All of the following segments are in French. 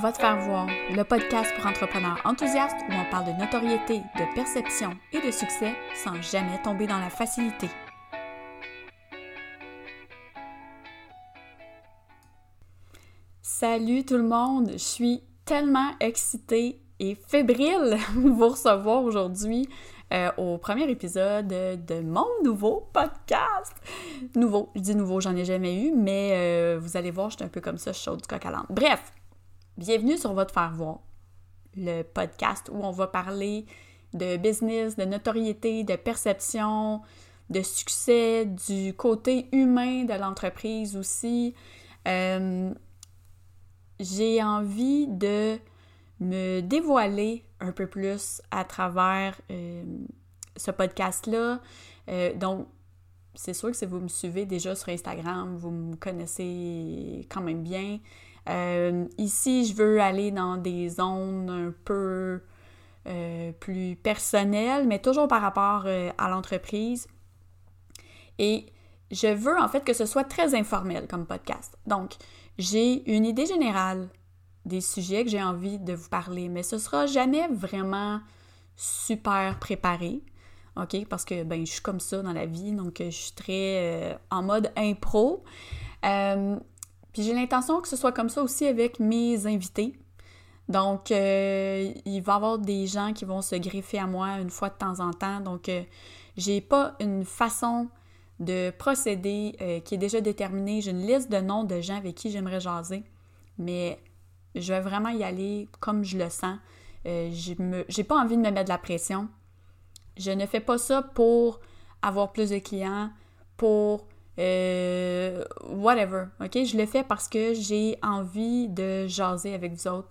Va te faire voir, le podcast pour entrepreneurs enthousiastes où on parle de notoriété, de perception et de succès sans jamais tomber dans la facilité. Salut tout le monde, je suis tellement excitée et fébrile de vous recevoir aujourd'hui euh, au premier épisode de mon nouveau podcast. Nouveau, je dis nouveau, j'en ai jamais eu, mais euh, vous allez voir, je suis un peu comme ça, je suis du coq à l'âne. Bref, bienvenue sur Votre Faire Voir, le podcast où on va parler de business, de notoriété, de perception, de succès, du côté humain de l'entreprise aussi. Euh, j'ai envie de me dévoiler un peu plus à travers euh, ce podcast-là. Euh, donc, c'est sûr que si vous me suivez déjà sur Instagram, vous me connaissez quand même bien. Euh, ici, je veux aller dans des zones un peu plus personnelles, mais toujours par rapport à l'entreprise. Et je veux en fait que ce soit très informel comme podcast. Donc, j'ai une idée générale des sujets que j'ai envie de vous parler, mais ce sera jamais vraiment super préparé. OK? Parce que ben, je suis comme ça dans la vie, donc je suis très euh, en mode impro. Euh, puis j'ai l'intention que ce soit comme ça aussi avec mes invités. Donc, euh, il va y avoir des gens qui vont se greffer à moi une fois de temps en temps. Donc, j'ai pas une façon de procéder qui est déjà déterminée. J'ai une liste de noms de gens avec qui j'aimerais jaser. Mais je vais vraiment y aller comme je le sens. Euh, j'ai pas envie de me mettre de la pression. Je ne fais pas ça pour avoir plus de clients, pour euh, whatever. OK? Je le fais parce que j'ai envie de jaser avec vous autres.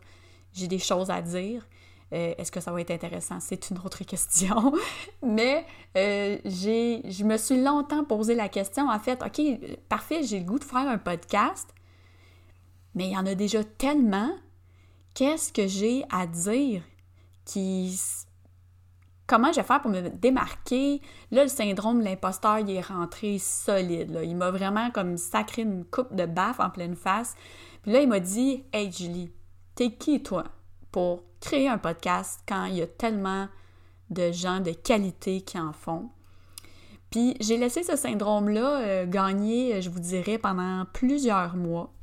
J'ai des choses à dire. Euh, est-ce que ça va être intéressant? C'est une autre question. Mais j'ai, je me suis longtemps posé la question, en fait, OK, parfait, j'ai le goût de faire un podcast, mais il y en a déjà tellement. Qu'est-ce que j'ai à dire qui. Comment je vais faire pour me démarquer? Là, le syndrome de l'imposteur, il est rentré solide. Il m'a vraiment comme sacré une coupe de baffe en pleine face. Puis là, il m'a dit Hey Julie, t'es qui toi pour créer un podcast quand il y a tellement de gens de qualité qui en font? Puis j'ai laissé ce syndrome-là euh, gagner, je vous dirais, pendant plusieurs mois.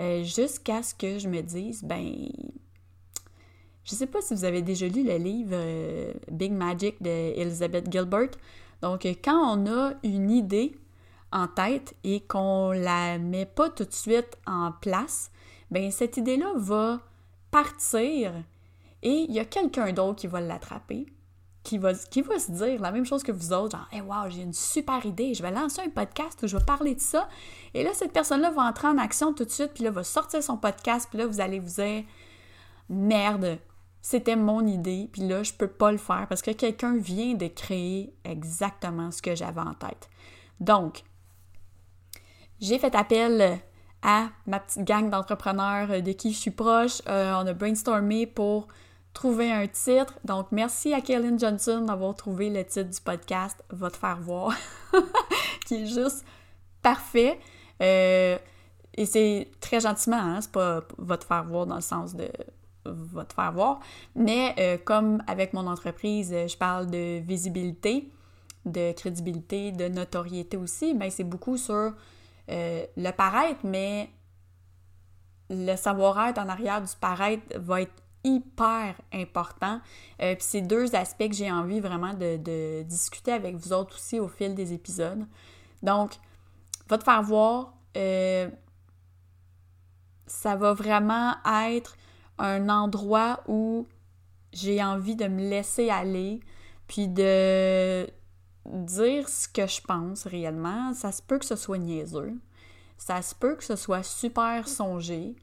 Euh, jusqu'à ce que je me dise, ben, je sais pas si vous avez déjà lu le livre euh, Big Magic de Elizabeth Gilbert. Donc, quand on a une idée en tête et qu'on la met pas tout de suite en place, ben cette idée-là va partir et il y a quelqu'un d'autre qui va l'attraper qui va, qui va se dire la même chose que vous autres, genre, hey, wow, j'ai une super idée, je vais lancer un podcast où je vais parler de ça. Et là, cette personne-là va entrer en action tout de suite, puis là, va sortir son podcast, puis là, vous allez vous dire, merde, c'était mon idée, puis là, je peux pas le faire parce que quelqu'un vient de créer exactement ce que j'avais en tête. Donc, j'ai fait appel à ma petite gang d'entrepreneurs de qui je suis proche. Euh, on a brainstormé pour trouver un titre. Donc, merci à Kaylin Johnson d'avoir trouvé le titre du podcast Va te faire voir, qui est juste parfait. Euh, et c'est très gentiment, hein, c'est pas va te faire voir dans le sens de va te faire voir, mais euh, comme avec mon entreprise, je parle de visibilité, de crédibilité, de notoriété aussi, mais c'est beaucoup sur euh, le paraître, mais le savoir-être en arrière du paraître va être hyper important. Euh, puis c'est deux aspects que j'ai envie vraiment de, discuter avec vous autres aussi au fil des épisodes. Donc, va te faire voir, euh, ça va vraiment être un endroit où j'ai envie de me laisser aller, puis de dire ce que je pense réellement. Ça se peut que ce soit niaiseux, ça se peut que ce soit super songé,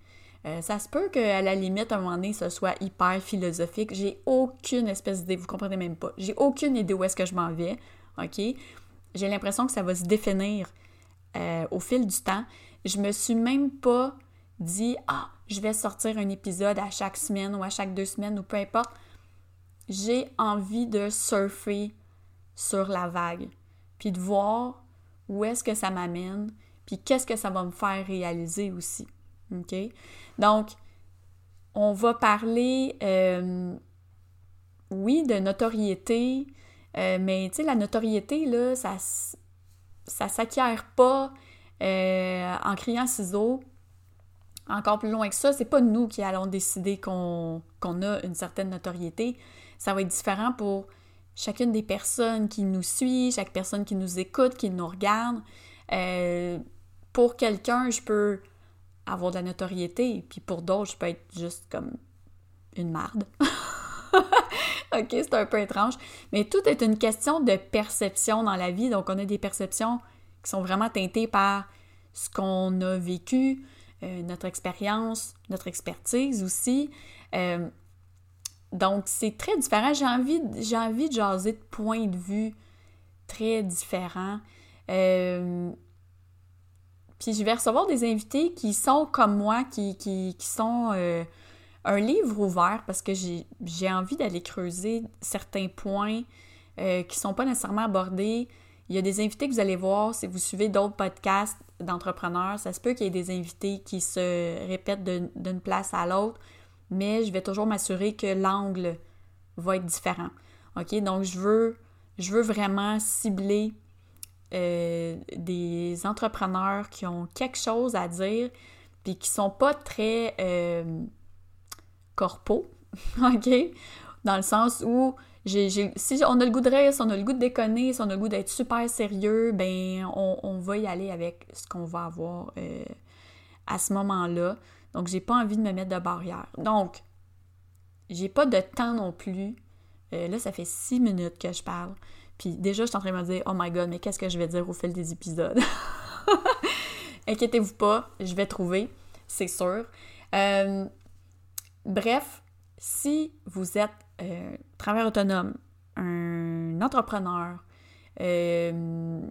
euh, ça se peut qu'à la limite, à un moment donné, ce soit hyper philosophique. J'ai aucune espèce d'idée, vous comprenez même pas. J'ai aucune idée où est-ce que je m'en vais, OK? J'ai l'impression que ça va se définir euh, au fil du temps. Je me suis même pas dit « Ah, je vais sortir un épisode à chaque semaine ou à chaque deux semaines ou peu importe. » J'ai envie de surfer sur la vague, puis de voir où est-ce que ça m'amène, puis qu'est-ce que ça va me faire réaliser aussi. OK? Donc, on va parler, oui, de notoriété, mais tu sais, la notoriété, là, ça, ça s'acquiert pas en criant ciseaux. Encore plus loin que ça, c'est pas nous qui allons décider qu'on a une certaine notoriété. Ça va être différent pour chacune des personnes qui nous suit, chaque personne qui nous écoute, qui nous regarde. Euh, pour quelqu'un, je peux avoir de la notoriété, puis pour d'autres, je peux être juste comme une marde. ok, c'est un peu étrange. Mais tout est une question de perception dans la vie. Donc, on a des perceptions qui sont vraiment teintées par ce qu'on a vécu, euh, notre expérience, notre expertise aussi. Euh, donc, c'est très différent. J'ai envie, j'ai envie de jaser de points de vue très différents. Euh, puis je vais recevoir des invités qui sont comme moi, qui, qui, sont un livre ouvert parce que j'ai envie d'aller creuser certains points qui ne sont pas nécessairement abordés. Il y a des invités que vous allez voir si vous suivez d'autres podcasts d'entrepreneurs. Ça se peut qu'il y ait des invités qui se répètent d'une place à l'autre mais je vais toujours m'assurer que l'angle va être différent. OK? Donc, je veux, je veux vraiment cibler euh, des entrepreneurs qui ont quelque chose à dire puis qui sont pas très euh, corpo, OK? Dans le sens où si on a le goût de rire, si on a le goût de déconner, si on a le goût d'être super sérieux, ben on, va y aller avec ce qu'on va avoir euh, à ce moment-là. Donc, j'ai pas envie de me mettre de barrière. Donc, j'ai pas de temps non plus. Euh, là, ça fait six minutes que je parle. Puis déjà, je suis en train de me dire, oh my god, mais qu'est-ce que je vais dire au fil des épisodes? Inquiétez-vous pas, je vais trouver, c'est sûr. Euh, bref, si vous êtes euh, travailleur autonome, un entrepreneur, euh,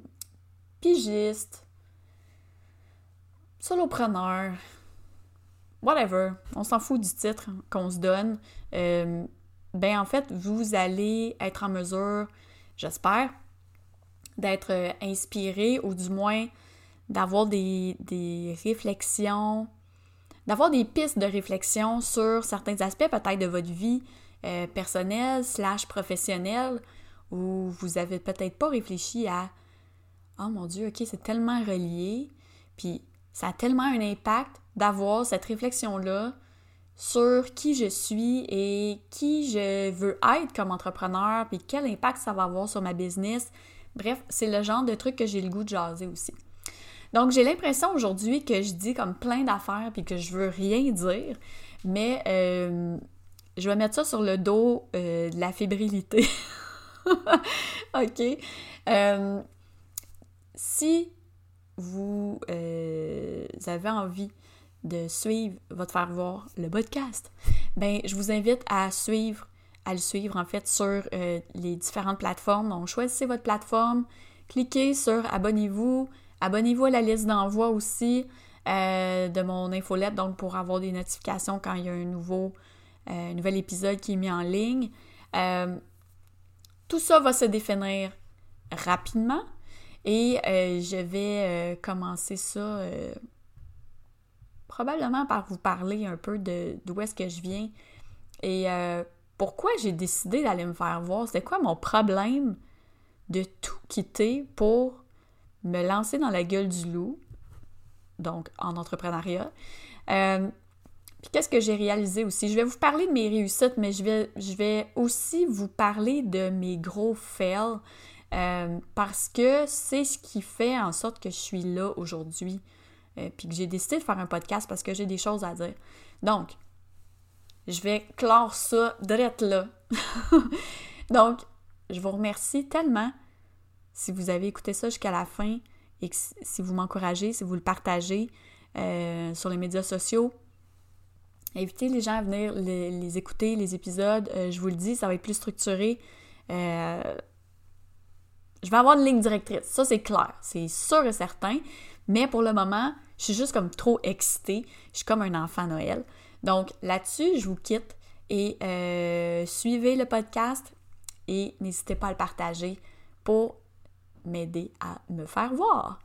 pigiste, solopreneur, whatever, on s'en fout du titre qu'on se donne, euh, ben en fait, vous allez être en mesure, j'espère, d'être euh, inspiré ou du moins d'avoir des, réflexions, d'avoir des pistes de réflexion sur certains aspects peut-être de votre vie euh, personnelle slash professionnelle où vous avez peut-être pas réfléchi à Oh mon Dieu, ok, c'est tellement relié, puis ça a tellement un impact d'avoir cette réflexion-là sur qui je suis et qui je veux être comme entrepreneur, puis quel impact ça va avoir sur ma business. Bref, c'est le genre de truc que j'ai le goût de jaser aussi. Donc, j'ai l'impression aujourd'hui que je dis comme plein d'affaires puis que je veux rien dire, mais euh, je vais mettre ça sur le dos euh, de la fébrilité. OK? Euh, si vous avez envie de suivre votre faire voir le podcast, ben je vous invite à suivre, à le suivre en fait sur euh, les différentes plateformes. Donc choisissez votre plateforme, cliquez sur abonnez-vous, abonnez-vous à la liste d'envoi aussi euh, de mon infolette, donc pour avoir des notifications quand il y a un nouveau euh, nouvel épisode qui est mis en ligne. tout ça va se définir rapidement et je vais commencer ça probablement par vous parler un peu d'où est-ce que je viens et euh, pourquoi j'ai décidé d'aller me faire voir. C'est quoi mon problème de tout quitter pour me lancer dans la gueule du loup, donc en entrepreneuriat? Euh, qu'est-ce que j'ai réalisé aussi? Je vais vous parler de mes réussites, mais je vais, je vais aussi vous parler de mes gros fails euh, parce que c'est ce qui fait en sorte que je suis là aujourd'hui. Euh, puis que j'ai décidé de faire un podcast parce que j'ai des choses à dire. Donc, je vais clore ça direct là. Donc, je vous remercie tellement si vous avez écouté ça jusqu'à la fin et si vous m'encouragez, si vous le partagez euh, sur les médias sociaux. Invitez les gens à venir les, écouter, les épisodes. Euh, je vous le dis, ça va être plus structuré. je vais avoir une ligne directrice. Ça, c'est clair. C'est sûr et certain. Mais pour le moment, je suis juste comme trop excitée. Je suis comme un enfant Noël. Donc là-dessus, je vous quitte et euh, suivez le podcast et n'hésitez pas à le partager pour m'aider à me faire voir.